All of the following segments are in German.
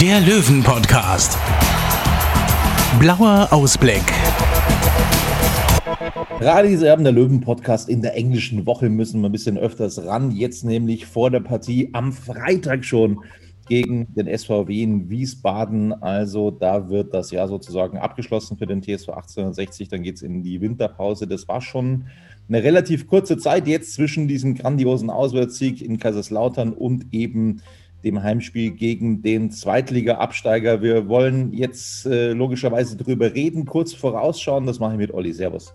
der Löwen-Podcast. Blauer Ausblick. Radis Erben der Löwen Podcast in der englischen Woche müssen wir ein bisschen öfters ran. Jetzt nämlich vor der Partie am Freitag schon gegen den SVW in Wiesbaden. Also da wird das Jahr sozusagen abgeschlossen für den TSV 1860. Dann geht es in die Winterpause. Das war schon eine relativ kurze Zeit jetzt zwischen diesem grandiosen Auswärtssieg in Kaiserslautern und eben dem Heimspiel gegen den Zweitliga-Absteiger. Wir wollen jetzt äh, logischerweise drüber reden, kurz vorausschauen. Das mache ich mit Olli. Servus.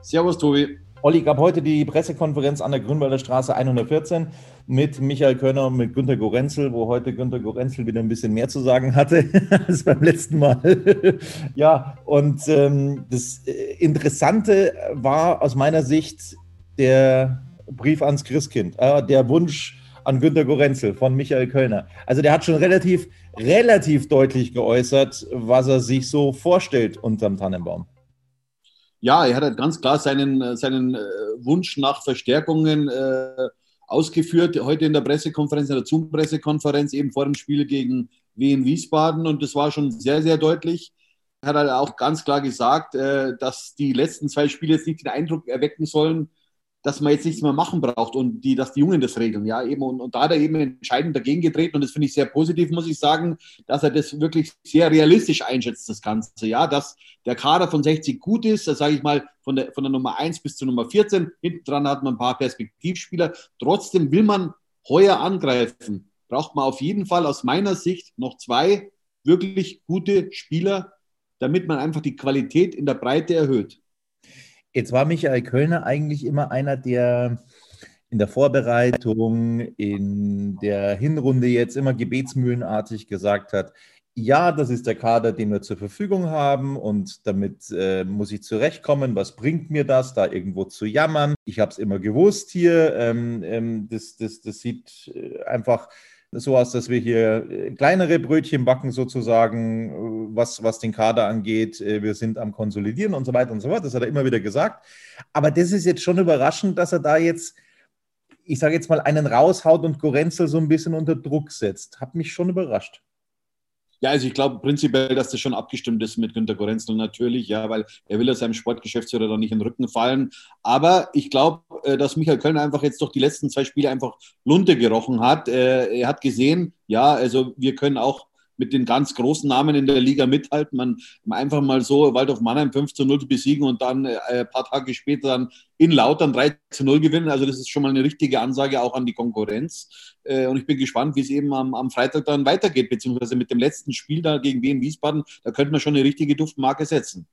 Servus, Tobi. Olli gab heute die Pressekonferenz an der Grünwalder Straße 114 mit Michael Körner und mit Günter Gorenzel, wo heute Günter Gorenzel wieder ein bisschen mehr zu sagen hatte als beim letzten Mal. ja, und ähm, das äh, Interessante war aus meiner Sicht der Brief ans Christkind, äh, der Wunsch an Günter Gorenzel von Michael Kölner. Also der hat schon relativ, relativ deutlich geäußert, was er sich so vorstellt unterm Tannenbaum. Ja, er hat halt ganz klar seinen, seinen äh, Wunsch nach Verstärkungen äh, ausgeführt, heute in der Pressekonferenz, in der Zoom-Pressekonferenz, eben vor dem Spiel gegen Wien Wiesbaden. Und das war schon sehr, sehr deutlich. Er hat halt auch ganz klar gesagt, äh, dass die letzten zwei Spiele jetzt nicht den Eindruck erwecken sollen, dass man jetzt nichts mehr machen braucht und die, dass die Jungen das regeln, ja, eben. Und, und da hat er eben entscheidend dagegen getreten und das finde ich sehr positiv, muss ich sagen, dass er das wirklich sehr realistisch einschätzt, das Ganze, ja, dass der Kader von 60 gut ist, da sage ich mal, von der, von der Nummer 1 bis zur Nummer 14, hinten dran hat man ein paar Perspektivspieler, trotzdem will man heuer angreifen, braucht man auf jeden Fall aus meiner Sicht noch zwei wirklich gute Spieler, damit man einfach die Qualität in der Breite erhöht. Jetzt war Michael Kölner eigentlich immer einer, der in der Vorbereitung, in der Hinrunde jetzt immer gebetsmühlenartig gesagt hat, ja, das ist der Kader, den wir zur Verfügung haben und damit äh, muss ich zurechtkommen. Was bringt mir das, da irgendwo zu jammern? Ich habe es immer gewusst hier. Ähm, ähm, das, das, das sieht äh, einfach so aus, dass wir hier äh, kleinere Brötchen backen sozusagen, äh, was, was den Kader angeht. Äh, wir sind am Konsolidieren und so weiter und so fort. Das hat er immer wieder gesagt. Aber das ist jetzt schon überraschend, dass er da jetzt, ich sage jetzt mal, einen raushaut und Gorenzel so ein bisschen unter Druck setzt. Hat mich schon überrascht. Ja, also ich glaube prinzipiell, dass das schon abgestimmt ist mit Günter Gorenzel natürlich, ja, weil er will ja seinem Sportgeschäftsführer da nicht in den Rücken fallen. Aber ich glaube, dass Michael Köln einfach jetzt doch die letzten zwei Spiele einfach Lunte gerochen hat. Er hat gesehen, ja, also wir können auch mit den ganz großen Namen in der Liga mithalten. Man einfach mal so Waldorf Mannheim 5 zu 0 besiegen und dann äh, ein paar Tage später dann in Lautern 3 zu 0 gewinnen. Also das ist schon mal eine richtige Ansage auch an die Konkurrenz. Äh, und ich bin gespannt, wie es eben am, am Freitag dann weitergeht, beziehungsweise mit dem letzten Spiel da gegen Wien Wiesbaden, da könnte man schon eine richtige Duftmarke setzen.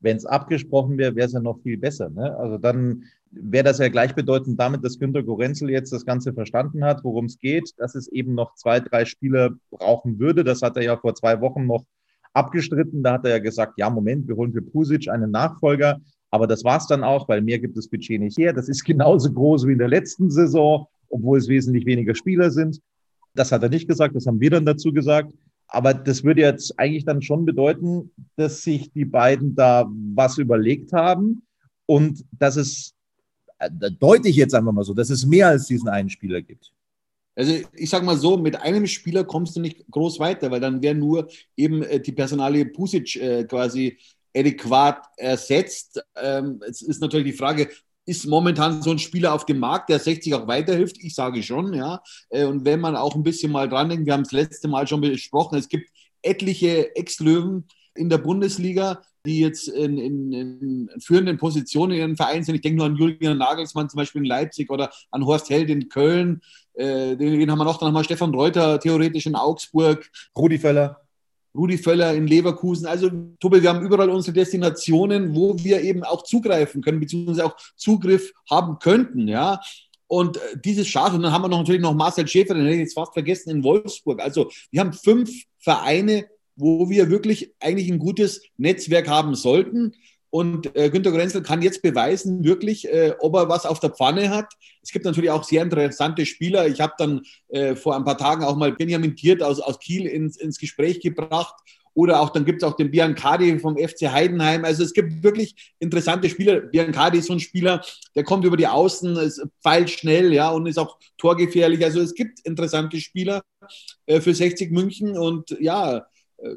Wenn es abgesprochen wäre, wäre es ja noch viel besser. Ne? Also dann wäre das ja gleichbedeutend damit, dass Günter Gorenzel jetzt das Ganze verstanden hat, worum es geht, dass es eben noch zwei, drei Spieler brauchen würde. Das hat er ja vor zwei Wochen noch abgestritten. Da hat er ja gesagt, ja, Moment, wir holen für Pusic einen Nachfolger. Aber das war es dann auch, weil mehr gibt das Budget nicht her. Das ist genauso groß wie in der letzten Saison, obwohl es wesentlich weniger Spieler sind. Das hat er nicht gesagt, das haben wir dann dazu gesagt. Aber das würde jetzt eigentlich dann schon bedeuten, dass sich die beiden da was überlegt haben und dass es deute ich jetzt einfach mal so, dass es mehr als diesen einen Spieler gibt. Also ich sage mal so, mit einem Spieler kommst du nicht groß weiter, weil dann wäre nur eben äh, die Personalie Pusic äh, quasi adäquat ersetzt. Ähm, es ist natürlich die Frage, ist momentan so ein Spieler auf dem Markt, der 60 auch weiterhilft. Ich sage schon, ja. Äh, und wenn man auch ein bisschen mal dran denkt, wir haben es letzte Mal schon besprochen, es gibt etliche Ex-Löwen in der Bundesliga, die jetzt in, in, in, führenden Positionen in ihren Vereinen sind. Ich denke nur an Julian Nagelsmann zum Beispiel in Leipzig oder an Horst Held in Köln. Äh, den, haben wir noch. Dann haben wir Stefan Reuter theoretisch in Augsburg. Rudi Völler. Rudi Völler in Leverkusen. Also, Tobi, wir haben überall unsere Destinationen, wo wir eben auch zugreifen können, beziehungsweise auch Zugriff haben könnten, ja. Und äh, dieses Schaf, und dann haben wir noch natürlich noch Marcel Schäfer, den hätte ich jetzt fast vergessen, in Wolfsburg. Also, wir haben fünf Vereine, wo wir wirklich eigentlich ein gutes Netzwerk haben sollten. Und äh, Günter Grenzel kann jetzt beweisen, wirklich, äh, ob er was auf der Pfanne hat. Es gibt natürlich auch sehr interessante Spieler. Ich habe dann äh, vor ein paar Tagen auch mal Benjamin Tiert aus, aus Kiel ins, ins Gespräch gebracht. Oder auch dann gibt es auch den Biancardi vom FC Heidenheim. Also es gibt wirklich interessante Spieler. Biancardi ist so ein Spieler, der kommt über die Außen, ist pfeilt schnell, ja, und ist auch torgefährlich. Also es gibt interessante Spieler äh, für 60 München. Und ja,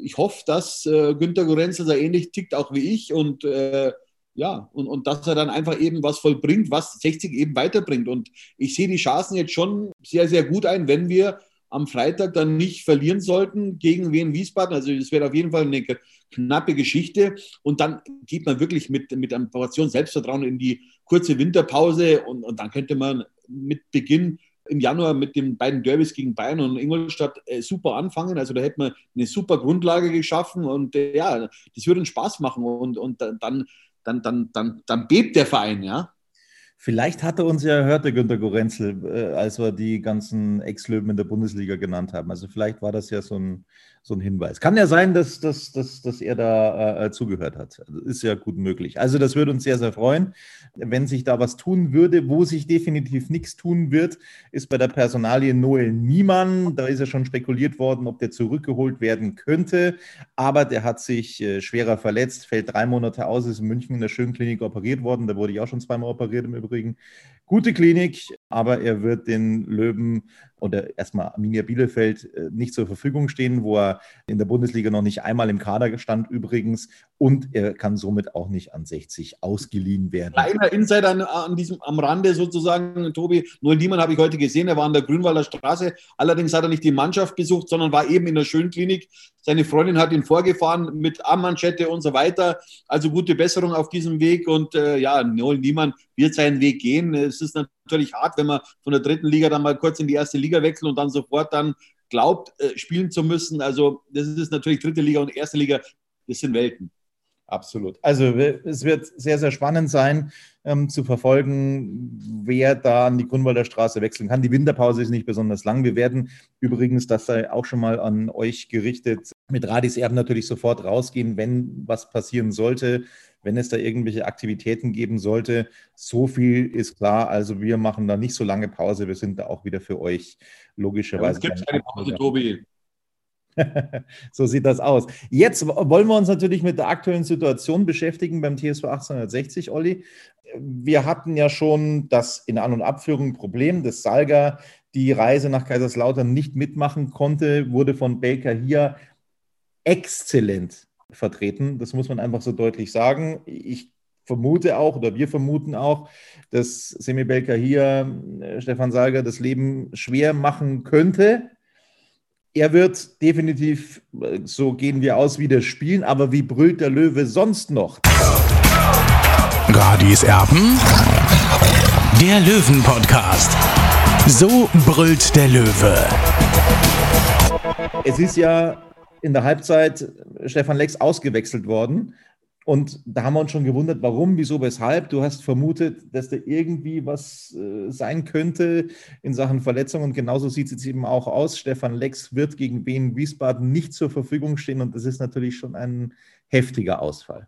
ich hoffe, dass äh, Günter Gorenzel so ähnlich tickt auch wie ich und äh, ja, und, und dass er dann einfach eben was vollbringt, was 60 eben weiterbringt. Und ich sehe die Chancen jetzt schon sehr, sehr gut ein, wenn wir am Freitag dann nicht verlieren sollten gegen Wien Wiesbaden. Also das wäre auf jeden Fall eine knappe Geschichte. Und dann geht man wirklich mit, mit einer Portion Selbstvertrauen in die kurze Winterpause und, und dann könnte man mit Beginn im Januar mit den beiden Derbys gegen Bayern und Ingolstadt äh, super anfangen. Also da hätte man eine super Grundlage geschaffen und äh, ja, das würde einen Spaß machen und, und dann, dann, dann, dann, dann bebt der Verein, ja. Vielleicht hat er uns ja erhört, der Günter Gorenzel, äh, als wir die ganzen Ex-Löwen in der Bundesliga genannt haben. Also vielleicht war das ja so ein, so ein Hinweis. Kann ja sein, dass, dass, dass, dass er da äh, zugehört hat. Also ist ja gut möglich. Also das würde uns sehr, sehr freuen, wenn sich da was tun würde. Wo sich definitiv nichts tun wird, ist bei der Personalie Noel Niemann. Da ist ja schon spekuliert worden, ob der zurückgeholt werden könnte. Aber der hat sich äh, schwerer verletzt, fällt drei Monate aus, ist in München in der Schönklinik operiert worden. Da wurde ich auch schon zweimal operiert im Übrigen. Gute Klinik, aber er wird den Löwen oder erstmal Arminia Bielefeld äh, nicht zur Verfügung stehen, wo er in der Bundesliga noch nicht einmal im Kader stand übrigens und er kann somit auch nicht an 60 ausgeliehen werden. Kleiner Insider an, an diesem, am Rande sozusagen, Tobi. Noel Niemann habe ich heute gesehen, er war an der Grünwalder Straße. Allerdings hat er nicht die Mannschaft besucht, sondern war eben in der Schönklinik. Seine Freundin hat ihn vorgefahren mit Armmanschette und so weiter. Also gute Besserung auf diesem Weg und äh, ja, Noel Niemann wird seinen Weg gehen. Es ist natürlich hart, wenn man von der dritten Liga dann mal kurz in die erste Liga wechselt und dann sofort dann glaubt, äh, spielen zu müssen. Also das ist natürlich dritte Liga und erste Liga, das sind Welten. Absolut. Also es wird sehr, sehr spannend sein ähm, zu verfolgen, wer da an die Grunwalder Straße wechseln kann. Die Winterpause ist nicht besonders lang. Wir werden übrigens, das sei auch schon mal an euch gerichtet, mit Radis Erben natürlich sofort rausgehen, wenn was passieren sollte, wenn es da irgendwelche Aktivitäten geben sollte. So viel ist klar. Also wir machen da nicht so lange Pause. Wir sind da auch wieder für euch logischerweise. Ja, es gibt keine Pause, Tobi. so sieht das aus. Jetzt wollen wir uns natürlich mit der aktuellen Situation beschäftigen beim TSV 1860, Olli. Wir hatten ja schon das in An- und Abführung Problem, dass Salga die Reise nach Kaiserslautern nicht mitmachen konnte, wurde von Baker hier exzellent vertreten. Das muss man einfach so deutlich sagen. Ich vermute auch oder wir vermuten auch, dass Semi Belker hier äh, Stefan Salger das Leben schwer machen könnte. Er wird definitiv, äh, so gehen wir aus, wieder spielen, aber wie brüllt der Löwe sonst noch? Radis Erben, der Löwen-Podcast. So brüllt der Löwe. Es ist ja in der Halbzeit Stefan Lex ausgewechselt worden. Und da haben wir uns schon gewundert, warum, wieso, weshalb. Du hast vermutet, dass da irgendwie was äh, sein könnte in Sachen Verletzung. Und genauso sieht es jetzt eben auch aus. Stefan Lex wird gegen Wien Wiesbaden nicht zur Verfügung stehen. Und das ist natürlich schon ein heftiger Ausfall.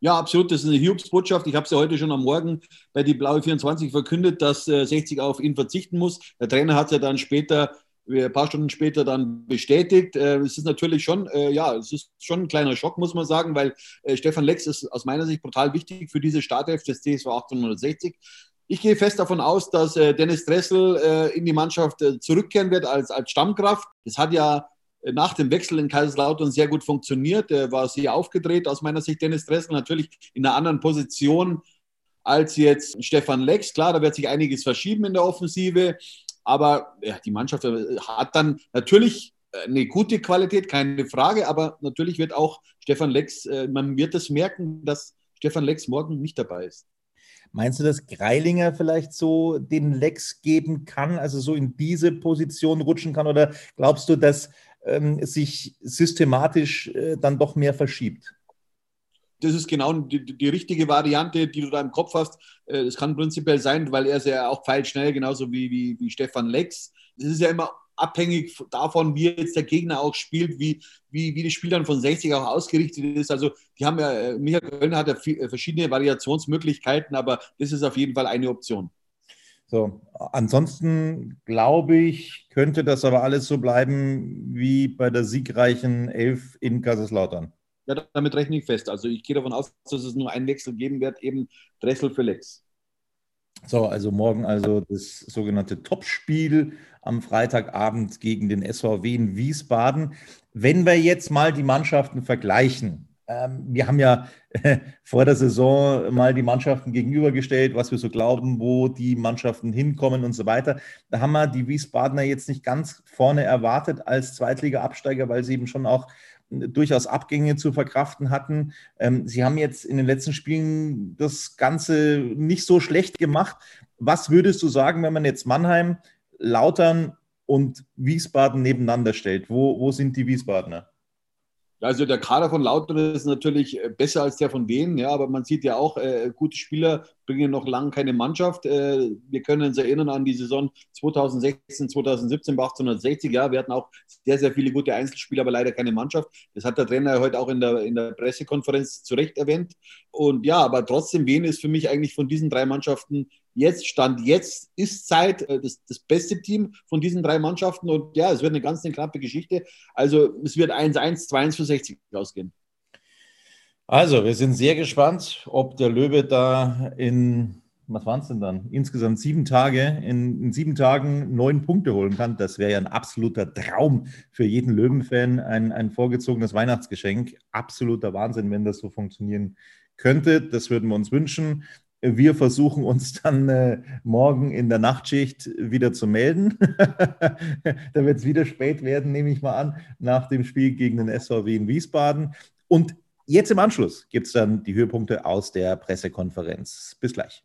Ja, absolut. Das ist eine Hiobsbotschaft. Ich habe es ja heute schon am Morgen bei die Blaue 24 verkündet, dass äh, 60 auf ihn verzichten muss. Der Trainer hat es ja dann später ein paar Stunden später dann bestätigt. Äh, es ist natürlich schon, äh, ja, es ist schon ein kleiner Schock, muss man sagen, weil äh, Stefan Lex ist aus meiner Sicht brutal wichtig für diese Startelf des TSV 1860. Ich gehe fest davon aus, dass Dennis Dressel in die Mannschaft zurückkehren wird als, als Stammkraft. Das hat ja nach dem Wechsel in Kaiserslautern sehr gut funktioniert. Er war sehr aufgedreht aus meiner Sicht, Dennis Dressel, natürlich in einer anderen Position als jetzt Stefan Lex. Klar, da wird sich einiges verschieben in der Offensive, aber ja, die Mannschaft hat dann natürlich eine gute Qualität, keine Frage, aber natürlich wird auch Stefan Lex, äh, man wird es merken, dass Stefan Lex morgen nicht dabei ist. Meinst du, dass Greilinger vielleicht so den Lex geben kann, also so in diese Position rutschen kann? Oder glaubst du, dass ähm, sich systematisch äh, dann doch mehr verschiebt? Das ist genau die, die, richtige Variante, die du da im Kopf hast. Äh, das kann prinzipiell sein, weil er ist ja auch pfeilschnell, genauso wie, wie, wie Stefan Lex. Das ist ja immer abhängig davon, wie jetzt der Gegner auch spielt, wie, wie, wie das Spiel dann von 60 auch ausgerichtet ist. Also die haben ja, äh, Michael Köln hat ja äh, verschiedene Variationsmöglichkeiten, aber das ist auf jeden Fall eine Option. So, ansonsten glaube ich, könnte das aber alles so bleiben wie bei der siegreichen Elf in Kaiserslautern. Ja, damit rechne ich fest. Also ich gehe davon aus, dass es nur einen Wechsel geben wird, eben Dressel für Lex. So, also morgen also das sogenannte Topspiel am Freitagabend gegen den SVW in Wiesbaden. Wenn wir jetzt mal die Mannschaften vergleichen, ähm, wir haben ja äh, vor der Saison mal die Mannschaften gegenübergestellt, was wir so glauben, wo die Mannschaften hinkommen und so weiter. Da haben wir die Wiesbadener jetzt nicht ganz vorne erwartet als Zweitliga-Absteiger, weil sie eben schon auch durchaus Abgänge zu verkraften hatten. Ähm, sie haben jetzt in den letzten Spielen das Ganze nicht so schlecht gemacht. Was würdest du sagen, wenn man jetzt Mannheim, Lautern und Wiesbaden nebeneinander stellt? Wo, wo sind die Wiesbadener? Also der Kader von Lautern ist natürlich äh, besser als der von Wien, ja, aber man sieht ja auch, äh, gute Spieler bringen noch lange keine Mannschaft. Äh, wir können uns erinnern an die Saison 2016, 2017 bei 1860. Ja, wir hatten auch sehr, sehr viele gute Einzelspieler, aber leider keine Mannschaft. Das hat der Trainer heute auch in der, in der Pressekonferenz zu Recht erwähnt. Und ja, aber trotzdem, Wien ist für mich eigentlich von diesen drei Mannschaften jetzt, Stand jetzt, ist Zeit, äh, das, das beste Team von diesen drei Mannschaften. Und ja, es wird eine ganz eine knappe Geschichte. Also es wird 1-1, 2-1 für 60 ausgehen. Also, wir sind sehr gespannt, ob der Löwe da in, was waren es denn dann? Insgesamt sieben Tage, in, in sieben Tagen neun Punkte holen kann. Das wäre ja ein absoluter Traum für jeden Löwenfan, ein, ein vorgezogenes Weihnachtsgeschenk. Absoluter Wahnsinn, wenn das so funktionieren könnte. Das würden wir uns wünschen. Wir versuchen uns dann äh, morgen in der Nachtschicht wieder zu melden. da wird es wieder spät werden, nehme ich mal an, nach dem Spiel gegen den SVW in Wiesbaden. Und jetzt im Anschluss gibt es dann die Höhepunkte aus der Pressekonferenz. Bis gleich.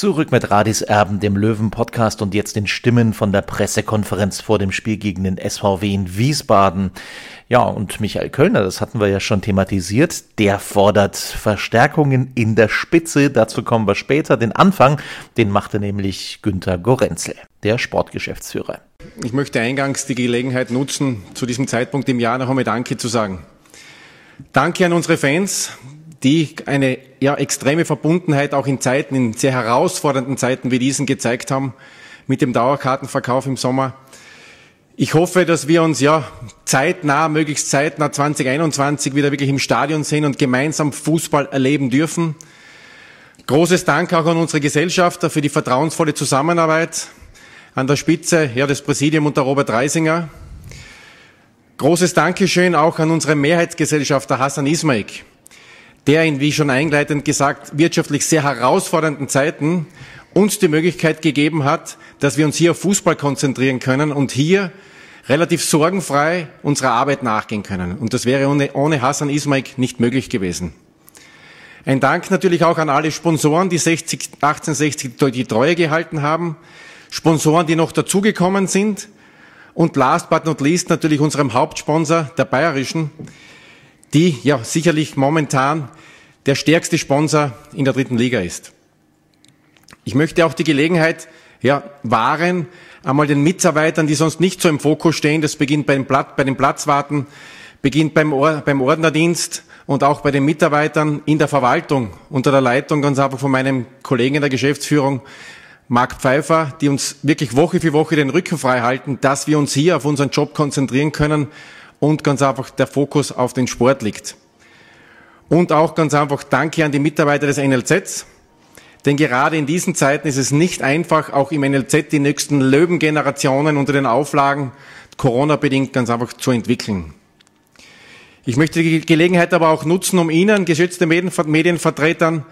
Zurück mit Radis Erben, dem Löwen-Podcast und jetzt den Stimmen von der Pressekonferenz vor dem Spiel gegen den SVW in Wiesbaden. Ja, und Michael Kölner, das hatten wir ja schon thematisiert, der fordert Verstärkungen in der Spitze. Dazu kommen wir später. Den Anfang, den machte nämlich Günter Gorenzel, der Sportgeschäftsführer. Ich möchte eingangs die Gelegenheit nutzen, zu diesem Zeitpunkt im Jahr noch einmal Danke zu sagen. Danke an unsere Fans, die eine ja, extreme Verbundenheit auch in Zeiten, in sehr herausfordernden Zeiten wie diesen gezeigt haben, mit dem Dauerkartenverkauf im Sommer. Ich hoffe, dass wir uns ja zeitnah, möglichst zeitnah 2021 wieder wirklich im Stadion sehen und gemeinsam Fußball erleben dürfen. Großes Dank auch an unsere Gesellschafter für die vertrauensvolle Zusammenarbeit. An der Spitze ja, des Präsidium unter Robert Reisinger. Großes Dankeschön auch an unsere Mehrheitsgesellschafter Hassan Ismaik, der in, wie schon einleitend gesagt, wirtschaftlich sehr herausfordernden Zeiten uns die Möglichkeit gegeben hat, dass wir uns hier auf Fußball konzentrieren können und hier relativ sorgenfrei unserer Arbeit nachgehen können. Und das wäre ohne, ohne Hassan Ismaik nicht möglich gewesen. Ein Dank natürlich auch an alle Sponsoren, die 60, 1860 die Treue gehalten haben, Sponsoren, die noch dazugekommen sind und last but not least natürlich unserem Hauptsponsor, der Bayerischen, die ja sicherlich momentan der stärkste Sponsor in der dritten Liga ist. Ich möchte auch die Gelegenheit ja, wahren, einmal den Mitarbeitern, die sonst nicht so im Fokus stehen, das beginnt bei den, Platz, bei den Platzwarten, beginnt beim, Or beim Ordnerdienst und auch bei den Mitarbeitern in der Verwaltung unter der Leitung ganz einfach von meinem Kollegen in der Geschäftsführung, Marc Pfeiffer, die uns wirklich Woche für Woche den Rücken frei halten, dass wir uns hier auf unseren Job konzentrieren können und ganz einfach der Fokus auf den Sport liegt. Und auch ganz einfach Danke an die Mitarbeiter des NLZs, denn gerade in diesen Zeiten ist es nicht einfach, auch im NLZ die nächsten Löwengenerationen unter den Auflagen Corona-bedingt ganz einfach zu entwickeln. Ich möchte die Gelegenheit aber auch nutzen, um Ihnen, geschätzte Medienvertretern,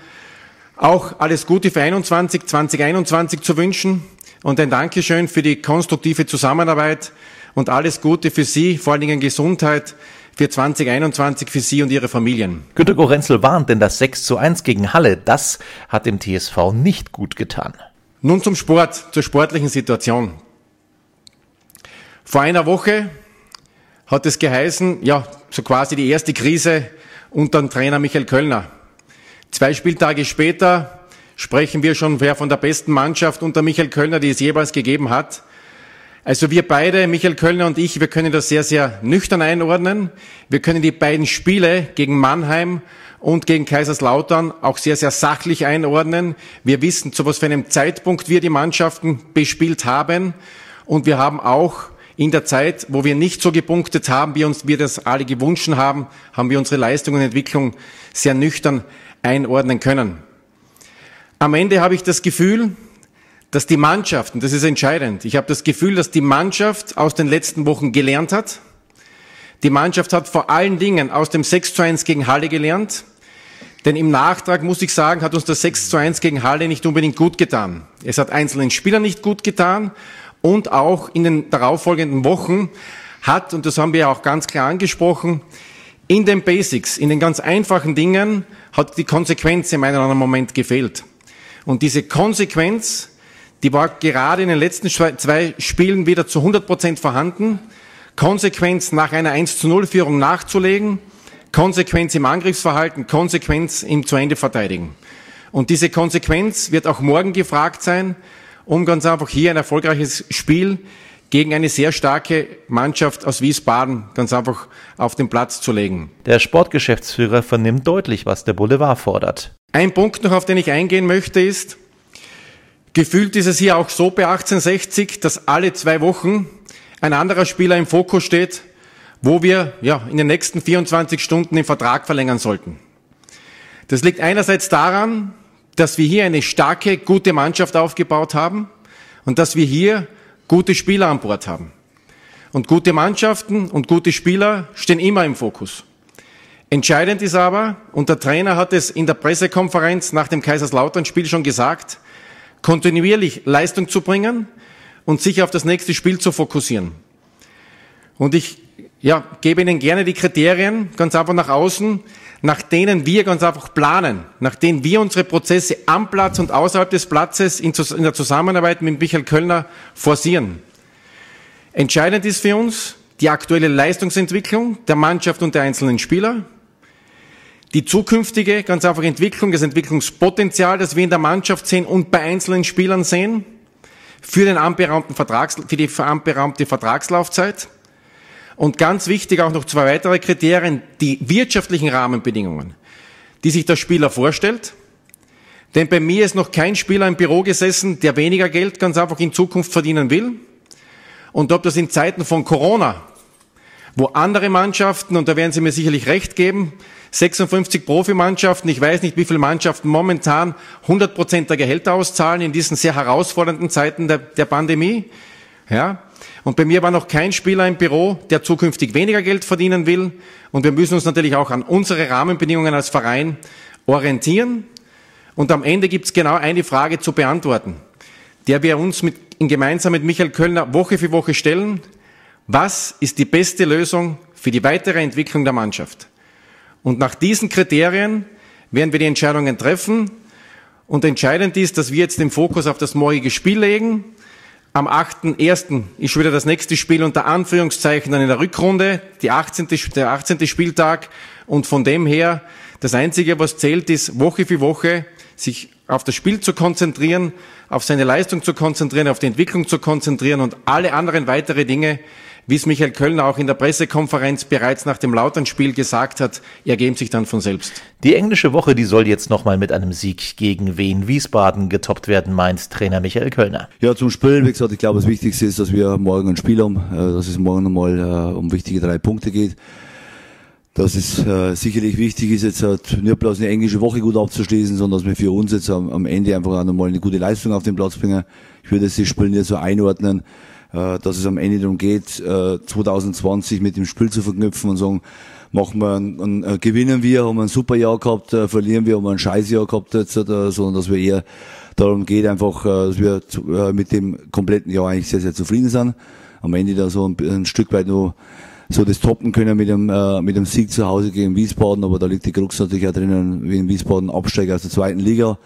auch alles Gute für 21, 2021 zu wünschen und ein Dankeschön für die konstruktive Zusammenarbeit und alles Gute für Sie, vor allen Dingen Gesundheit für 2021 für Sie und Ihre Familien. Günter Gorenzel warnt, denn das 6 zu 1 gegen Halle, das hat dem TSV nicht gut getan. Nun zum Sport, zur sportlichen Situation. Vor einer Woche hat es geheißen, ja, so quasi die erste Krise unter dem Trainer Michael Kölner. Zwei Spieltage später sprechen wir schon von der besten Mannschaft unter Michael Kölner, die es jeweils gegeben hat. Also wir beide, Michael Kölner und ich, wir können das sehr, sehr nüchtern einordnen. Wir können die beiden Spiele gegen Mannheim und gegen Kaiserslautern auch sehr, sehr sachlich einordnen. Wir wissen, zu was für einem Zeitpunkt wir die Mannschaften bespielt haben. Und wir haben auch in der Zeit, wo wir nicht so gepunktet haben, wie uns wir das alle gewünscht haben, haben wir unsere Leistung und Entwicklung sehr nüchtern einordnen können. Am Ende habe ich das Gefühl, dass die Mannschaft, und das ist entscheidend, ich habe das Gefühl, dass die Mannschaft aus den letzten Wochen gelernt hat. Die Mannschaft hat vor allen Dingen aus dem 6 zu 1 gegen Halle gelernt. Denn im Nachtrag muss ich sagen, hat uns das 6 zu 1 gegen Halle nicht unbedingt gut getan. Es hat einzelnen Spielern nicht gut getan und auch in den darauffolgenden Wochen hat, und das haben wir ja auch ganz klar angesprochen, in den Basics, in den ganz einfachen Dingen hat die Konsequenz in meinem anderen Moment gefehlt. Und diese Konsequenz, die war gerade in den letzten zwei Spielen wieder zu 100 Prozent vorhanden. Konsequenz nach einer 1 zu 0 Führung nachzulegen, Konsequenz im Angriffsverhalten, Konsequenz im zu Ende verteidigen. Und diese Konsequenz wird auch morgen gefragt sein, um ganz einfach hier ein erfolgreiches Spiel gegen eine sehr starke Mannschaft aus Wiesbaden ganz einfach auf den Platz zu legen. Der Sportgeschäftsführer vernimmt deutlich, was der Boulevard fordert. Ein Punkt noch, auf den ich eingehen möchte, ist, gefühlt ist es hier auch so bei 1860, dass alle zwei Wochen ein anderer Spieler im Fokus steht, wo wir ja, in den nächsten 24 Stunden den Vertrag verlängern sollten. Das liegt einerseits daran, dass wir hier eine starke, gute Mannschaft aufgebaut haben und dass wir hier gute Spieler an Bord haben. Und gute Mannschaften und gute Spieler stehen immer im Fokus. Entscheidend ist aber, und der Trainer hat es in der Pressekonferenz nach dem Kaiserslautern-Spiel schon gesagt, kontinuierlich Leistung zu bringen und sich auf das nächste Spiel zu fokussieren. Und ich ja, gebe Ihnen gerne die Kriterien ganz einfach nach außen, nach denen wir ganz einfach planen, nach denen wir unsere Prozesse am Platz und außerhalb des Platzes in, der Zusammenarbeit mit Michael Kölner forcieren. Entscheidend ist für uns die aktuelle Leistungsentwicklung der Mannschaft und der einzelnen Spieler, die zukünftige ganz einfach Entwicklung, das Entwicklungspotenzial, das wir in der Mannschaft sehen und bei einzelnen Spielern sehen, für, den anberaumten Vertrags, für die anberaumte Vertragslaufzeit und ganz wichtig auch noch zwei weitere Kriterien, die wirtschaftlichen Rahmenbedingungen, die sich der Spieler vorstellt. Denn bei mir ist noch kein Spieler im Büro gesessen, der weniger Geld ganz einfach in Zukunft verdienen will. Und ob das in Zeiten von Corona, wo andere Mannschaften, und da werden Sie mir sicherlich recht geben, 56 Profimannschaften, ich weiß nicht, wie viele Mannschaften momentan 100 Prozent der Gehälter auszahlen in diesen sehr herausfordernden Zeiten der, der Pandemie. Ja, und bei mir war noch kein Spieler im Büro, der zukünftig weniger Geld verdienen will. Und wir müssen uns natürlich auch an unsere Rahmenbedingungen als Verein orientieren. Und am Ende gibt es genau eine Frage zu beantworten, der wir uns mit, gemeinsam mit Michael Kölner Woche für Woche stellen. Was ist die beste Lösung für die weitere Entwicklung der Mannschaft? Und nach diesen Kriterien werden wir die Entscheidungen treffen. Und entscheidend ist, dass wir jetzt den Fokus auf das morgige Spiel legen am 8.1. ist wieder das nächste Spiel unter Anführungszeichen dann in der Rückrunde, die 18., der 18. Spieltag. Und von dem her, das Einzige, was zählt, ist Woche für Woche sich auf das Spiel zu konzentrieren, auf seine Leistung zu konzentrieren, auf die Entwicklung zu konzentrieren und alle anderen weitere Dinge wie es Michael Kölner auch in der Pressekonferenz bereits nach dem Lauternspiel gesagt hat, ergeben sich dann von selbst. Die englische Woche, die soll jetzt nochmal mit einem Sieg gegen Wien Wiesbaden getoppt werden, meint Trainer Michael Kölner. Ja, zum Spiel, wie gesagt, ich glaube, das Wichtigste ist, dass wir morgen ein Spiel haben, äh, dass es morgen nochmal äh, um wichtige drei Punkte geht dass es äh, sicherlich wichtig ist, jetzt halt nicht bloß eine englische Woche gut abzuschließen, sondern dass wir für uns jetzt am, am Ende einfach auch nochmal eine gute Leistung auf den Platz bringen. Ich würde das Spiel nicht so einordnen, äh, dass es am Ende darum geht, äh, 2020 mit dem Spiel zu verknüpfen und sagen, machen wir ein, ein, äh, gewinnen wir, haben wir ein super Jahr gehabt, äh, verlieren wir, haben wir ein scheiß Jahr gehabt jetzt, äh, sondern dass wir eher darum geht einfach, äh, dass wir zu, äh, mit dem kompletten Jahr eigentlich sehr, sehr zufrieden sind. Am Ende da so ein, ein Stück weit nur so das toppen können mit dem, äh, mit dem Sieg zu Hause gegen Wiesbaden, aber da liegt die Krux natürlich auch drinnen, wie in Wiesbaden Absteiger aus der zweiten Liga.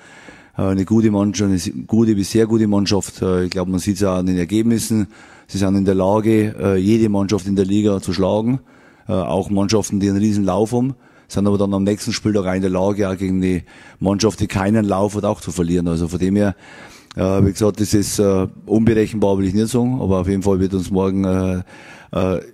Äh, eine gute Mannschaft, eine gute bis sehr gute Mannschaft. Äh, ich glaube, man sieht es auch an den Ergebnissen. Sie sind in der Lage, äh, jede Mannschaft in der Liga zu schlagen. Auch Mannschaften, die einen riesen Lauf haben sind aber dann am nächsten Spieltag auch in der Lage, auch gegen die Mannschaft, die keinen Lauf hat, auch zu verlieren. Also von dem her, wie gesagt, das ist unberechenbar, will ich nicht sagen, aber auf jeden Fall wird uns morgen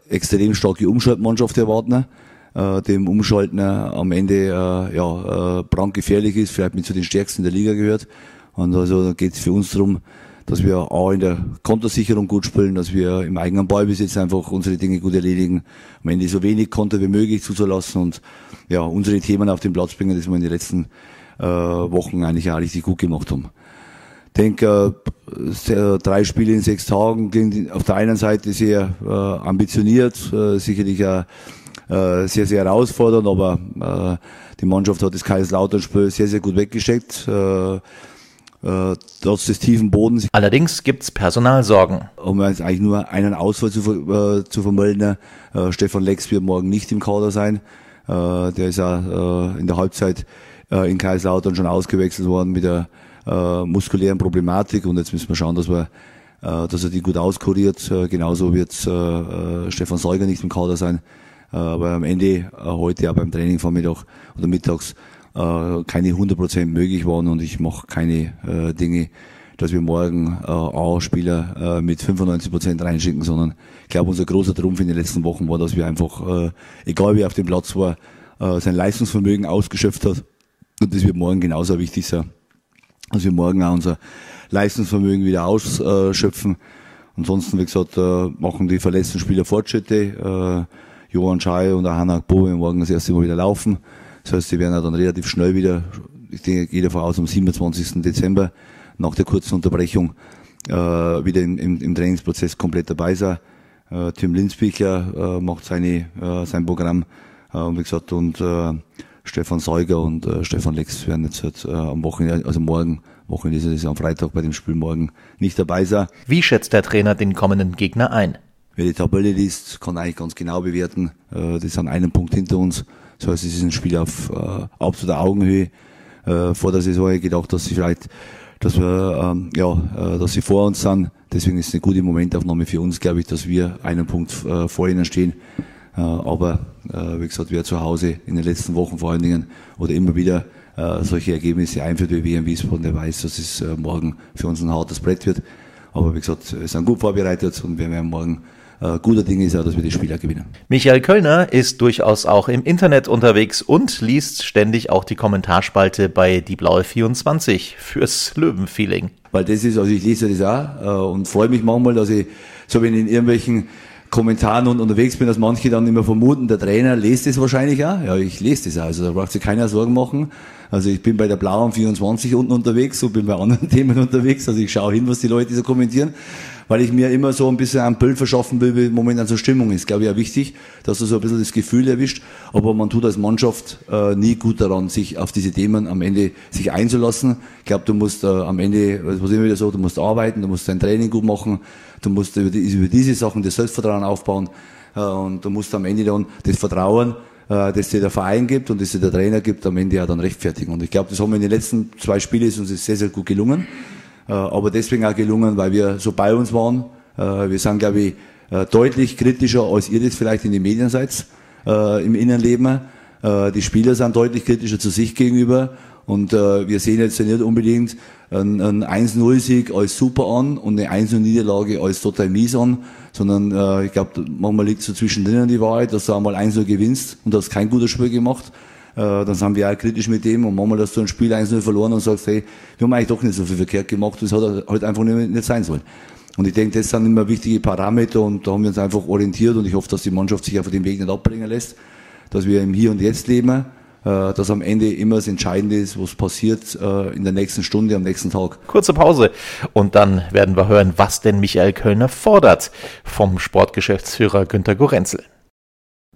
extrem starke Umschaltmannschaft erwarten, äh, dem Umschalten äh, am Ende äh, ja, äh, brandgefährlich ist, vielleicht mit zu den stärksten der Liga gehört. Und also geht es für uns darum, dass wir auch in der Kontosicherung gut spielen, dass wir im eigenen Ballbesitz einfach unsere Dinge gut erledigen, am Ende so wenig Konter wie möglich zuzulassen und ja, unsere Themen auf den Platz bringen, das wir in den letzten äh, Wochen eigentlich auch richtig gut gemacht haben denke, äh, drei Spiele in sechs Tagen klingt auf der einen Seite sehr äh, ambitioniert, äh, sicherlich auch äh, sehr, sehr herausfordernd, aber äh, die Mannschaft hat das Kaiserslautern-Spiel sehr, sehr gut weggesteckt. Äh, äh, trotz des tiefen Bodens. Allerdings gibt's Personalsorgen. Um jetzt eigentlich nur einen Ausfall zu, äh, zu vermelden. Äh, Stefan Lex wird morgen nicht im Kader sein. Äh, der ist ja äh, in der Halbzeit äh, in Kaiserslautern schon ausgewechselt worden mit der äh, muskulären Problematik und jetzt müssen wir schauen, dass wir äh, dass er die gut auskuriert. Äh, genauso wird äh, äh, Stefan Säuger nicht im Kader sein. Äh, aber am Ende äh, heute ja beim Training Vormittag oder mittags äh, keine 100% möglich waren und ich mache keine äh, Dinge, dass wir morgen äh, auch Spieler äh, mit 95% reinschicken, sondern ich glaube, unser großer Trumpf in den letzten Wochen war, dass wir einfach, äh, egal wer auf dem Platz war, äh, sein Leistungsvermögen ausgeschöpft hat. Und das wird morgen genauso wichtig sein dass wir morgen auch unser Leistungsvermögen wieder ausschöpfen. Ansonsten, wie gesagt, äh, machen die verletzten Spieler Fortschritte. Äh, Johann Schei und auch Hanna Bobe morgen das erste Mal wieder laufen. Das heißt, sie werden auch dann relativ schnell wieder, ich denke, gehe davon aus, am 27. Dezember nach der kurzen Unterbrechung äh, wieder im, im, im Trainingsprozess komplett dabei sein. Äh, Tim Linsbichler äh, macht seine, äh, sein Programm, äh, wie gesagt, und äh, Stefan Säuger und äh, Stefan Lex werden jetzt halt, äh, am Wochenende, also morgen, Wochenende ist es am Freitag bei dem Spiel morgen nicht dabei sein. Wie schätzt der Trainer den kommenden Gegner ein? Wer die Tabelle liest, kann eigentlich ganz genau bewerten. Äh, die sind einen Punkt hinter uns. Das heißt, es ist ein Spiel auf äh, absoluter Augenhöhe. Äh, vor der Saison habe ich gedacht, dass sie vielleicht, dass wir, ähm, ja, äh, dass sie vor uns sind. Deswegen ist es eine gute Momentaufnahme für uns, glaube ich, dass wir einen Punkt äh, vor ihnen stehen. Äh, aber äh, wie gesagt, wer zu Hause in den letzten Wochen vor allen Dingen oder immer wieder äh, solche Ergebnisse einführt wie wir in Wiesbaden, der weiß, dass es morgen für uns ein hartes Brett wird. Aber wie gesagt, wir sind gut vorbereitet und wir werden morgen äh, guter Ding ist ja, dass wir die Spieler gewinnen. Michael Kölner ist durchaus auch im Internet unterwegs und liest ständig auch die Kommentarspalte bei Die Blaue 24 fürs Löwenfeeling. Weil das ist, also ich lese das auch äh, und freue mich manchmal, dass ich, so wenn in irgendwelchen Kommentaren und unterwegs bin, dass manche dann immer vermuten, der Trainer lest es wahrscheinlich auch. Ja, ich lese das auch. Also da braucht sich keiner Sorgen machen. Also ich bin bei der Blauen 24 unten unterwegs und bin bei anderen Themen unterwegs. Also ich schaue hin, was die Leute so kommentieren weil ich mir immer so ein bisschen ein Bild verschaffen will, wie momentan so Stimmung ist. Glaube ich auch wichtig, dass du so ein bisschen das Gefühl erwischt. Aber man tut als Mannschaft äh, nie gut daran, sich auf diese Themen am Ende sich einzulassen. Ich glaube, du musst äh, am Ende, was immer wieder so, du musst arbeiten, du musst dein Training gut machen, du musst über, die, über diese Sachen das Selbstvertrauen aufbauen äh, und du musst am Ende dann das Vertrauen äh, das dir der Verein gibt und das dir der Trainer gibt, am Ende auch dann rechtfertigen. Und ich glaube, das haben wir in den letzten zwei Spielen ist uns sehr, sehr gut gelungen. Äh, aber deswegen auch gelungen, weil wir so bei uns waren. Äh, wir sind, glaube ich, äh, deutlich kritischer, als ihr das vielleicht in den Medien seid im Innenleben. Die Spieler sind deutlich kritischer zu sich gegenüber. Und wir sehen jetzt nicht unbedingt, ein, ein 1-0-Sieg als super an und eine 1-0-Niederlage als total mies an, sondern ich glaube, manchmal liegt so zwischendrin die Wahrheit, dass du einmal 1-0 gewinnst und hast kein gutes Spiel gemacht. Äh, dann sind wir auch kritisch mit dem und manchmal hast du ein Spiel 1-0 verloren und sagst, hey, wir haben eigentlich doch nicht so viel verkehrt gemacht, das hat halt einfach nicht, sein sollen. Und ich denke, das sind immer wichtige Parameter und da haben wir uns einfach orientiert und ich hoffe, dass die Mannschaft sich auf den Weg nicht abbringen lässt, dass wir im Hier und Jetzt leben äh, dass am Ende immer das Entscheidende ist, was passiert äh, in der nächsten Stunde, am nächsten Tag. Kurze Pause und dann werden wir hören, was denn Michael Kölner fordert vom Sportgeschäftsführer Günter Gorenzel.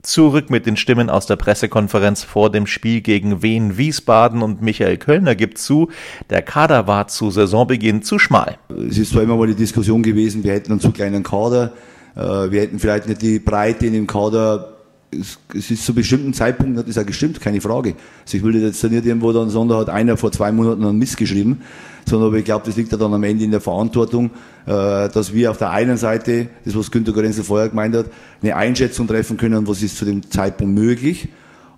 Zurück mit den Stimmen aus der Pressekonferenz vor dem Spiel gegen Wien Wiesbaden und Michael Kölner gibt zu, der Kader war zu Saisonbeginn zu schmal. Es ist zwar immer mal die Diskussion gewesen, wir hätten einen zu kleinen Kader, äh, wir hätten vielleicht nicht die Breite in dem Kader es, es ist zu bestimmten Zeitpunkten hat das auch gestimmt, keine Frage. Also ich will jetzt nicht irgendwo dann sagen, da hat einer vor zwei Monaten einen Mist geschrieben, sondern aber ich glaube, das liegt ja dann am Ende in der Verantwortung, äh, dass wir auf der einen Seite, das was Günter Gorenzel vorher gemeint hat, eine Einschätzung treffen können, was ist zu dem Zeitpunkt möglich,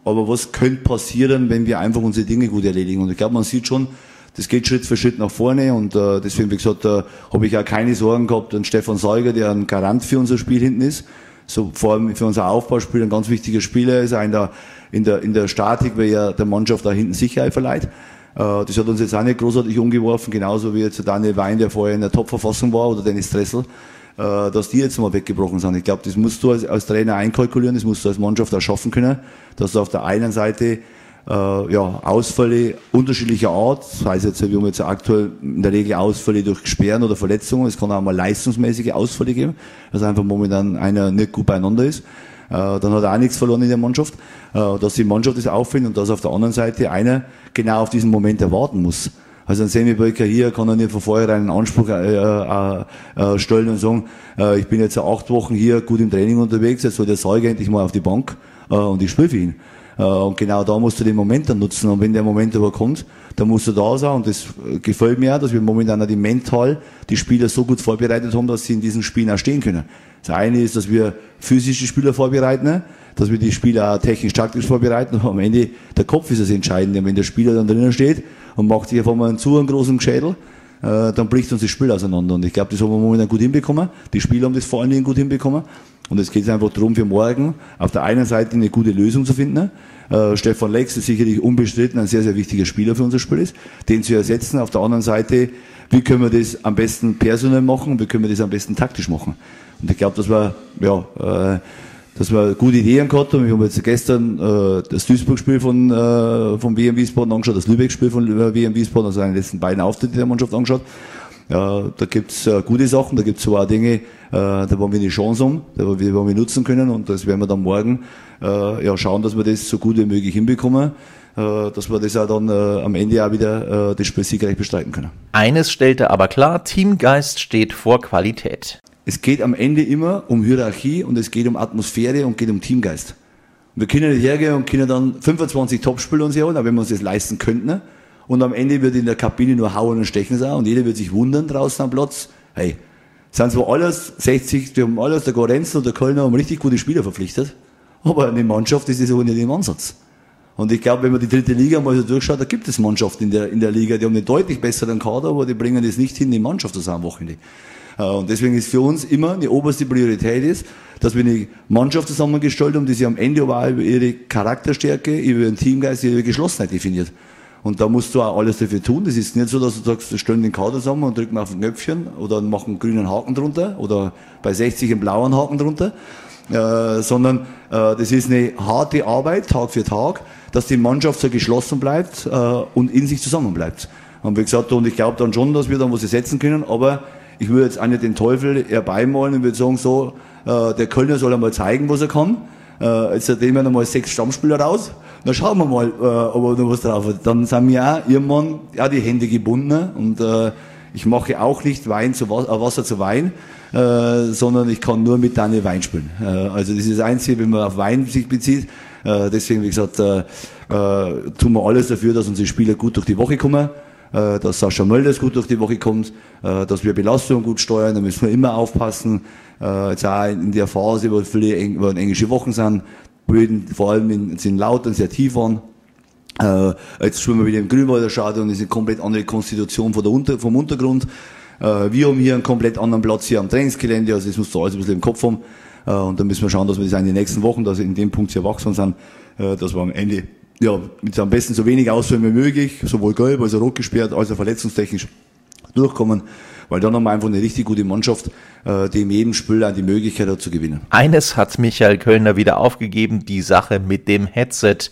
aber was könnte passieren, wenn wir einfach unsere Dinge gut erledigen. Und ich glaube, man sieht schon, das geht Schritt für Schritt nach vorne und äh, deswegen, wie gesagt, äh, habe ich auch keine Sorgen gehabt an Stefan Seuger, der ein Garant für unser Spiel hinten ist so vor allem für unser Aufbauspiel ein ganz wichtiger Spieler ist, auch in der, in der, in der Statik, weil er der Mannschaft da hinten Sicherheit verleiht. Äh, das hat uns jetzt auch nicht großartig umgeworfen, genauso wie jetzt Daniel Wein, der vorher in der Top-Verfassung war, oder Dennis Dressel, äh, dass die jetzt mal weggebrochen sind. Ich glaube, das musst du als, als Trainer einkalkulieren, das musst du als Mannschaft auch schaffen können, dass du auf der einen Seite äh, ja, Ausfälle unterschiedlicher Art. Das heißt jetzt, wir haben jetzt aktuell in der Regel Ausfälle durch Sperren oder Verletzungen. Es kann auch mal leistungsmäßige Ausfälle geben, dass einfach momentan einer nicht gut beieinander ist. Äh, dann hat er auch nichts verloren in der Mannschaft. Äh, dass die Mannschaft das auffindet und dass auf der anderen Seite einer genau auf diesen Moment erwarten muss. Also ein Semibreaker hier kann er nicht von vornherein einen Anspruch äh, äh, äh, stellen und sagen, äh, ich bin jetzt acht Wochen hier gut im Training unterwegs, jetzt soll der Säuger endlich mal auf die Bank äh, und ich spiele für ihn. Äh, und genau da musst du den Moment dann nutzen. Und wenn der Moment aber kommt, dann musst du da sein. Und das gefällt mir auch, dass wir momentan auch die mental die Spieler so gut vorbereitet haben, dass sie in diesen Spielen auch stehen können. Das eine ist, dass wir physische Spieler vorbereiten, dass wir die Spieler auch technisch-taktisch vorbereiten. Und am Ende, der Kopf ist das Entscheidende. Wenn der Spieler dann drinnen steht und macht sich auf einmal einen zu einen großen Schädel, äh, dann bricht uns das Spiel auseinander. Und ich glaube, das haben wir momentan gut hinbekommen. Die Spieler haben das vor allen Dingen gut hinbekommen. Und es geht einfach darum, für morgen auf der einen Seite eine gute Lösung zu finden. Äh, Stefan Lex ist sicherlich unbestritten ein sehr, sehr wichtiger Spieler für unser Spiel ist, den zu ersetzen. Auf der anderen Seite, wie können wir das am besten personell machen wie können wir das am besten taktisch machen. Und ich glaube, dass wir, ja, äh, dass wir gute Ideen gehabt haben. Ich habe jetzt gestern äh, das Duisburg-Spiel von, äh, vom WM Wiesbaden angeschaut, das Lübeck-Spiel von äh, WM Wiesbaden, also seine letzten beiden Auftritte der Mannschaft angeschaut. Ja, da gibt's äh, gute Sachen, da gibt's so auch Dinge, äh, da wollen wir eine Chance haben, da wollen wir, wollen wir nutzen können und das werden wir dann morgen äh, ja, schauen, dass wir das so gut wie möglich hinbekommen äh, dass wir das auch dann äh, am Ende auch wieder äh, das Spiel siegreich bestreiten können. Eines stellte aber klar, Teamgeist steht vor Qualität. Es geht am Ende immer um Hierarchie und es geht um Atmosphäre und geht um Teamgeist. Wir können nicht hergehen und können dann 25 Topspiele uns holen, aber wenn wir uns das leisten könnten, und am Ende wird in der Kabine nur hauen und stechen sein und jeder wird sich wundern draußen am Platz. Hey, sind zwar alles 60, wir haben alles, der Gorenzel und der Kölner haben richtig gute Spieler verpflichtet, aber eine Mannschaft ist das auch nicht im Ansatz. Und ich glaube, wenn man die dritte Liga mal so durchschaut, da gibt es Mannschaften in der, in der Liga, die haben einen deutlich besseren Kader, aber die bringen das nicht hin, die Mannschaft zu sein am Wochenende. Äh, und deswegen ist für uns immer eine oberste Priorität ist, dass wir eine Mannschaft zusammengestellt haben, die sich am Ende aber auch über ihre Charakterstärke, über ihren Teamgeist, ihre Geschlossenheit definiert. Und da musst du auch alles dafür tun. Das ist nicht so, dass du sagst, wir stellen den Kader zusammen und drücken auf ein Knöpfchen oder machen einen grünen Haken drunter oder bei 60 einen blauen Haken drunter, äh, sondern äh, das ist eine harte Arbeit, Tag für Tag, dass die Mannschaft so geschlossen bleibt äh, und in sich zusammen bleibt. Und wie gesagt, und ich glaube dann schon, dass wir dann was ersetzen können, aber ich würde jetzt auch nicht den Teufel herbeimalen und würde sagen, so, äh, der Kölner soll einmal zeigen, was er kann. Äh, jetzt nehmen wir nochmal sechs Stammspieler raus dann schauen wir mal, äh, ob er noch was drauf hat. Dann sind mir auch irgendwann ja, die Hände gebunden und äh, ich mache auch nicht Wein zu Wasser, äh, Wasser zu Wein, äh, sondern ich kann nur mit Daniel Wein spielen. Äh, also das ist das Einzige, wenn man auf Wein sich bezieht. Äh, deswegen, wie gesagt, äh, äh, tun wir alles dafür, dass unsere Spieler gut durch die Woche kommen äh, dass Sascha Mölders gut durch die Woche kommt, äh, dass wir Belastung gut steuern, da müssen wir immer aufpassen. Äh, jetzt auch in der Phase, wo viele wo englische Wochen sind, Böden vor allem in, sind laut und sehr tief waren. Äh, jetzt spielen wir wieder im Grünwalder Stadion, das ist eine komplett andere Konstitution von der Unter vom Untergrund. Wir haben hier einen komplett anderen Platz hier am Trainingsgelände, also das musst du alles ein bisschen im Kopf haben. Und dann müssen wir schauen, dass wir das in den nächsten Wochen, dass wir in dem Punkt sehr wachsam sind, dass wir am Ende ja, mit am besten so wenig Ausfällen wie möglich, sowohl gelb als auch rot gesperrt, als auch verletzungstechnisch durchkommen, weil dann haben wir einfach eine richtig gute Mannschaft, äh, die in jedem Spiel die Möglichkeit hat zu gewinnen. Eines hat Michael Kölner wieder aufgegeben, die Sache mit dem Headset.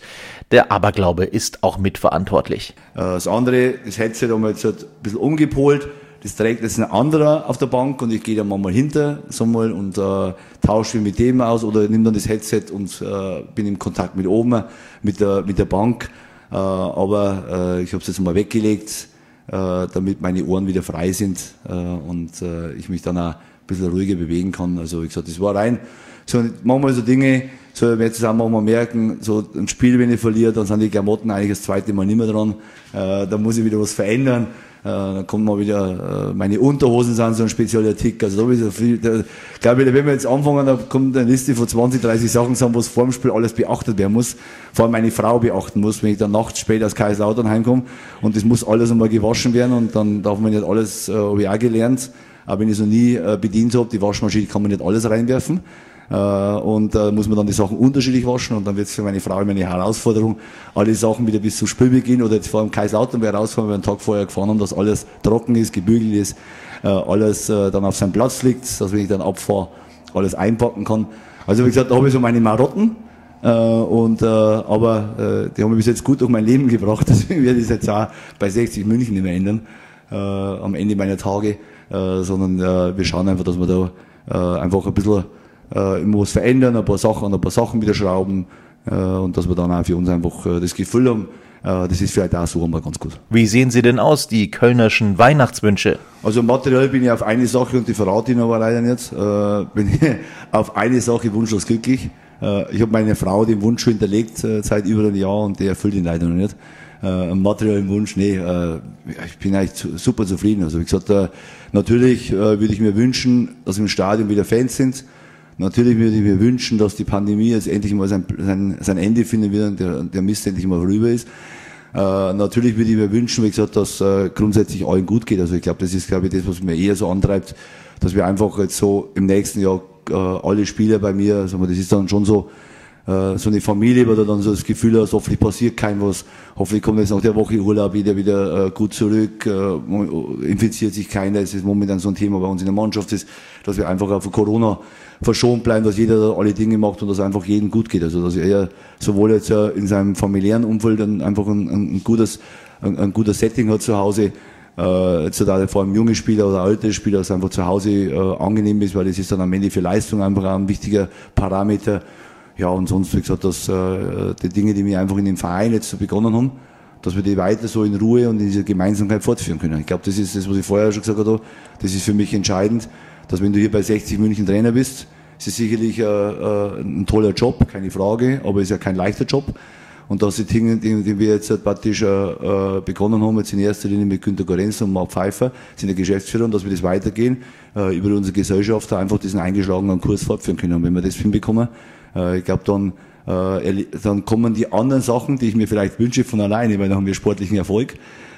Der Aberglaube ist auch mitverantwortlich. Äh, das andere, das Headset haben wir jetzt halt ein bisschen umgepolt. Das trägt jetzt ein anderer auf der Bank und ich gehe dann mal hinter so mal und äh, tausche mit dem aus oder nehme dann das Headset und äh, bin im Kontakt mit oben, mit der, mit der Bank. Äh, aber äh, ich habe es jetzt mal weggelegt, äh, damit meine Ohren wieder frei sind äh, und äh, ich mich dann auch ein bisschen ruhiger bewegen kann. Also wie gesagt, das war rein so manchmal so Dinge, so wenn jetzt auch manchmal merken, so ein Spiel, wenn ich verliere, dann sind die Klamotten eigentlich das zweite Mal nicht mehr dran. Äh, da muss ich wieder was verändern. Äh, dann kommt mal wieder, äh, meine Unterhosen sind so ein Spezialartikel. Also da ist so viel, da, glaube ich, wenn wir jetzt anfangen, da kommt eine Liste von 20, 30 Sachen zusammen, was vor dem Spiel alles beachtet werden muss. Vor allem meine Frau beachten muss, wenn ich dann nachts spät aus Kaiserslautern heimkomme. Und das muss alles einmal gewaschen werden und dann darf man nicht alles, äh, habe ich auch gelernt. Aber wenn ich so nie äh, bedient habe, die Waschmaschine kann man nicht alles reinwerfen. Äh, und da muss man dann die Sachen unterschiedlich waschen und dann wird es für meine Frau immer eine Herausforderung, alle Sachen wieder bis zum Spielbeginn oder jetzt vor dem Kaiserslautern rausfahren, weil wir einen Tag vorher gefahren haben, dass alles trocken ist, gebügelt ist, äh, alles äh, dann auf seinem Platz liegt, dass wenn ich dann abfahre, alles einpacken kann. Also wie gesagt, da habe ich so meine Marotten, äh, und, äh, aber äh, die haben mich bis jetzt gut durch mein Leben gebracht, deswegen werde ich es jetzt auch bei 60 München nicht mehr ändern, äh, am Ende meiner Tage, äh, sondern äh, wir schauen einfach, dass wir da äh, einfach ein bisschen äh, immer was verändern, ein paar Sachen an ein paar Sachen wieder schrauben äh, und dass wir dann auch für uns einfach äh, das Gefühl haben, äh, das ist vielleicht auch so einmal ganz gut. Wie sehen Sie denn aus, die kölnerschen Weihnachtswünsche? Also materiell bin ich auf eine Sache und die verrate ich aber leider nicht, äh, bin ich auf eine Sache wunschlos glücklich. Äh, ich habe meine Frau den Wunsch schon hinterlegt äh, seit über einem Jahr und der erfüllt ihn leider noch nicht. Äh, materiellen Wunsch, nee, äh, ich bin eigentlich super zufrieden. Also wie gesagt, äh, natürlich würde ich mir wünschen, dass im Stadion wieder Fans sind, Natürlich würde ich mir wünschen, dass die Pandemie jetzt endlich mal sein, sein, sein Ende finden wird und der, der Mist endlich mal vorüber ist. Äh, natürlich würde ich mir wünschen, wie gesagt, dass äh, grundsätzlich allen gut geht. Also ich glaube, das ist, glaube ich, das, was mir eher so antreibt, dass wir einfach jetzt so im nächsten Jahr äh, alle Spieler bei mir, also das ist dann schon so, so eine Familie, wo du dann so das Gefühl hast, hoffentlich passiert kein was, hoffentlich kommt jetzt nach der Woche Urlaub wieder wieder äh, gut zurück, äh, infiziert sich keiner, das ist momentan so ein Thema bei uns in der Mannschaft, ist, dass wir einfach auf Corona verschont bleiben, dass jeder alle Dinge macht und dass einfach jedem gut geht. Also dass er sowohl jetzt in seinem familiären Umfeld einfach ein, ein, gutes, ein, ein guter Setting hat zu Hause, äh, jetzt vor allem junge Spieler oder alte Spieler, dass einfach zu Hause äh, angenehm ist, weil das ist dann am Ende für Leistung einfach ein wichtiger Parameter. Ja, und sonst, wie gesagt, dass äh, die Dinge, die wir einfach in dem Verein jetzt so begonnen haben, dass wir die weiter so in Ruhe und in dieser Gemeinsamkeit fortführen können. Ich glaube, das ist das, was ich vorher schon gesagt habe, das ist für mich entscheidend, dass wenn du hier bei 60 München Trainer bist, ist es sicherlich äh, äh, ein toller Job, keine Frage, aber es ist ja kein leichter Job. Und dass die Dinge, die, die wir jetzt praktisch äh, äh, begonnen haben, jetzt in erster Linie mit Günter Gorenz und Mark Pfeiffer, sind der Geschäftsführer, und dass wir das weitergehen, äh, über unsere Gesellschaft einfach diesen eingeschlagenen Kurs fortführen können. Und wenn wir das hinbekommen, äh, ich glaube, dann, äh, dann kommen die anderen Sachen, die ich mir vielleicht wünsche, von alleine, weil dann haben wir sportlichen Erfolg.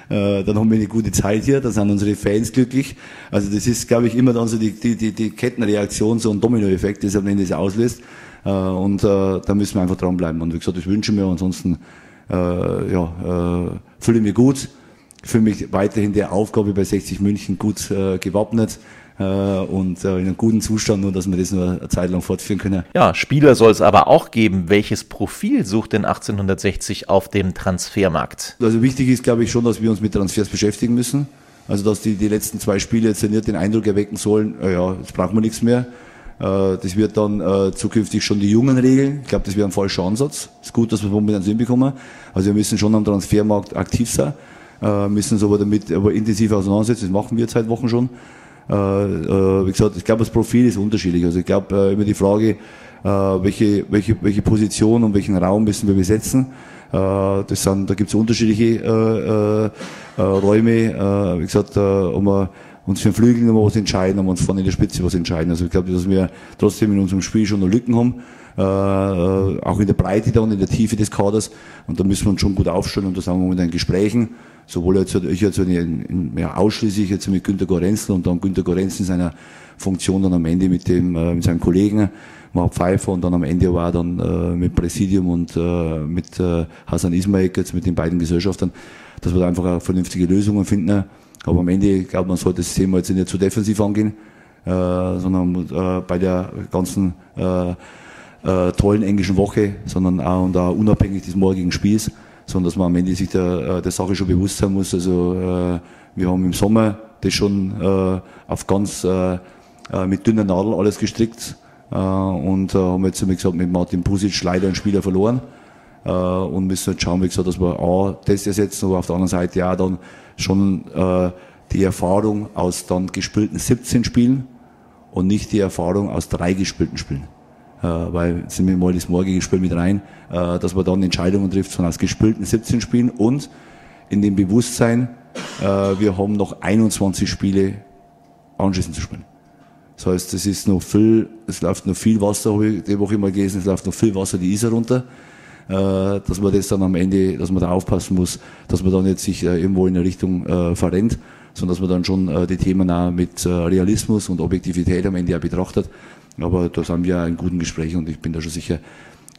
Äh, dann haben wir eine gute Zeit hier, dann sind unsere Fans glücklich. Also das ist, glaube ich, immer dann so die, die, die, die Kettenreaktion, so ein Dominoeffekt, das am Ende das auslöst. Äh, und äh, da müssen wir einfach dranbleiben. Und wie gesagt, das wünschen wir. Ansonsten äh, ja, äh, fühle ich mich gut, fühle mich weiterhin der Aufgabe bei 60 München gut äh, gewappnet und äh, in einem guten Zustand, nur dass wir das nur eine Zeit lang fortführen können. Ja, Spieler soll es aber auch geben. Welches Profil sucht denn 1860 auf dem Transfermarkt? Also wichtig ist, glaube ich, schon, dass wir uns mit Transfers beschäftigen müssen. Also dass die, die letzten zwei Spiele jetzt nicht den Eindruck erwecken sollen, äh, ja, jetzt brauchen wir nichts mehr. Äh, das wird dann äh, zukünftig schon die Jungen regeln. Ich glaube, das wäre ein falscher Ansatz. Es ist gut, dass wir momentan so hinbekommen. Also wir müssen schon am Transfermarkt aktiv sein, äh, müssen uns aber damit aber intensiv auseinandersetzen. Das machen wir jetzt seit Wochen schon. Äh, äh, wie gesagt, ich glaube, das Profil ist unterschiedlich. Also ich glaube, äh, immer die Frage, äh, welche, welche, welche Position und welchen Raum müssen wir besetzen. Äh, das sind, da gibt es unterschiedliche äh, äh, äh, Räume. Äh, wie gesagt, äh, um, uns für den Flügel noch was entscheiden, aber uns vorne in der Spitze was entscheiden. Also ich glaube, dass wir trotzdem in unserem Spiel schon noch Lücken haben, äh, äh, auch in der Breite dann, in der Tiefe des Kaders. Und da müssen wir uns schon gut aufstellen und da sind wir mit den Gesprächen, sowohl jetzt, ich jetzt in, in, ja, ausschließlich jetzt mit Günter Gorenzel und dann Günter Gorenzel in seiner Funktion dann am Ende mit dem, äh, mit seinem Kollegen, Mark Pfeiffer und dann am Ende war dann äh, mit Präsidium und äh, mit äh, Hasan Ismail jetzt mit den beiden Gesellschaftern, dass wir da einfach vernünftige Lösungen finden. Aber am Ende, ich glaube, man sollte das Thema jetzt nicht zu defensiv angehen, äh, sondern äh, bei der ganzen äh, tollen englischen Woche, sondern auch, und auch unabhängig des morgigen Spiels, sondern dass man am Ende sich der, äh, der Sache schon bewusst sein muss. Also äh, wir haben im Sommer das schon äh, auf ganz äh, äh mit dünner Nadel alles gestrickt äh, und äh, haben jetzt, wie gesagt, mit Martin Pusic leider einen Spieler verloren äh, und müssen jetzt schauen, wie gesagt, dass wir A, das ersetzen, aber auf der anderen Seite ja dann schon äh, die Erfahrung aus dann gespielten 17 Spielen und nicht die Erfahrung aus drei gespielten Spielen. Äh, weil sind wir mal das morgige Spiel mit rein, äh, dass man dann Entscheidungen trifft von aus gespielten 17 Spielen und in dem Bewusstsein, äh, wir haben noch 21 Spiele anschließend zu spielen. Das heißt, es ist noch viel, es läuft noch viel Wasser, habe ich die Woche mal gelesen, es läuft noch viel Wasser die Isar runter, dass man das dann am Ende, dass man da aufpassen muss, dass man dann jetzt sich irgendwo in eine Richtung verrennt, sondern dass man dann schon die Themen auch mit Realismus und Objektivität am Ende auch betrachtet. Aber da sind wir in guten Gesprächen und ich bin da schon sicher,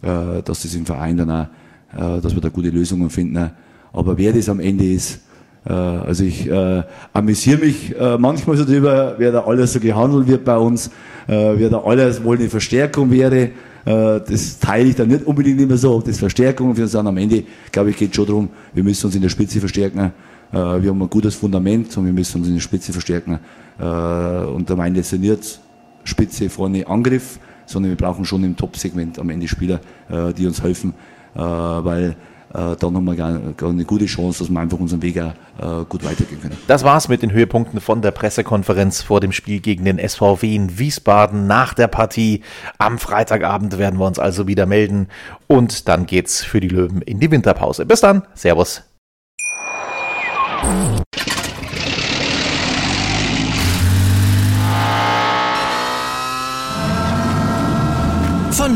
äh, dass das im Verein dann auch, äh, dass wir da gute Lösungen finden. Aber wer das am Ende ist, äh, also ich äh, amüsiere mich äh, manchmal so drüber, wer da alles so gehandelt wird bei uns, äh, wer da alles wohl eine Verstärkung wäre. Das teile ich dann nicht unbedingt immer so, ob das Verstärkungen für uns sind. Am Ende, glaube ich, geht schon darum, wir müssen uns in der Spitze verstärken. Wir haben ein gutes Fundament und wir müssen uns in der Spitze verstärken. Und meine ich nicht Spitze vorne Angriff, sondern wir brauchen schon im Top-Segment am Ende Spieler, äh, die uns helfen, äh, weil dann haben wir gar, gar, eine gute Chance, dass wir einfach unseren Weg auch, äh, gut weitergehen können. Das war's mit den Höhepunkten von der Pressekonferenz vor dem Spiel gegen den SVW in Wiesbaden nach der Partie. Am Freitagabend werden wir uns also wieder melden und dann geht's für die Löwen in die Winterpause. Bis dann, Servus.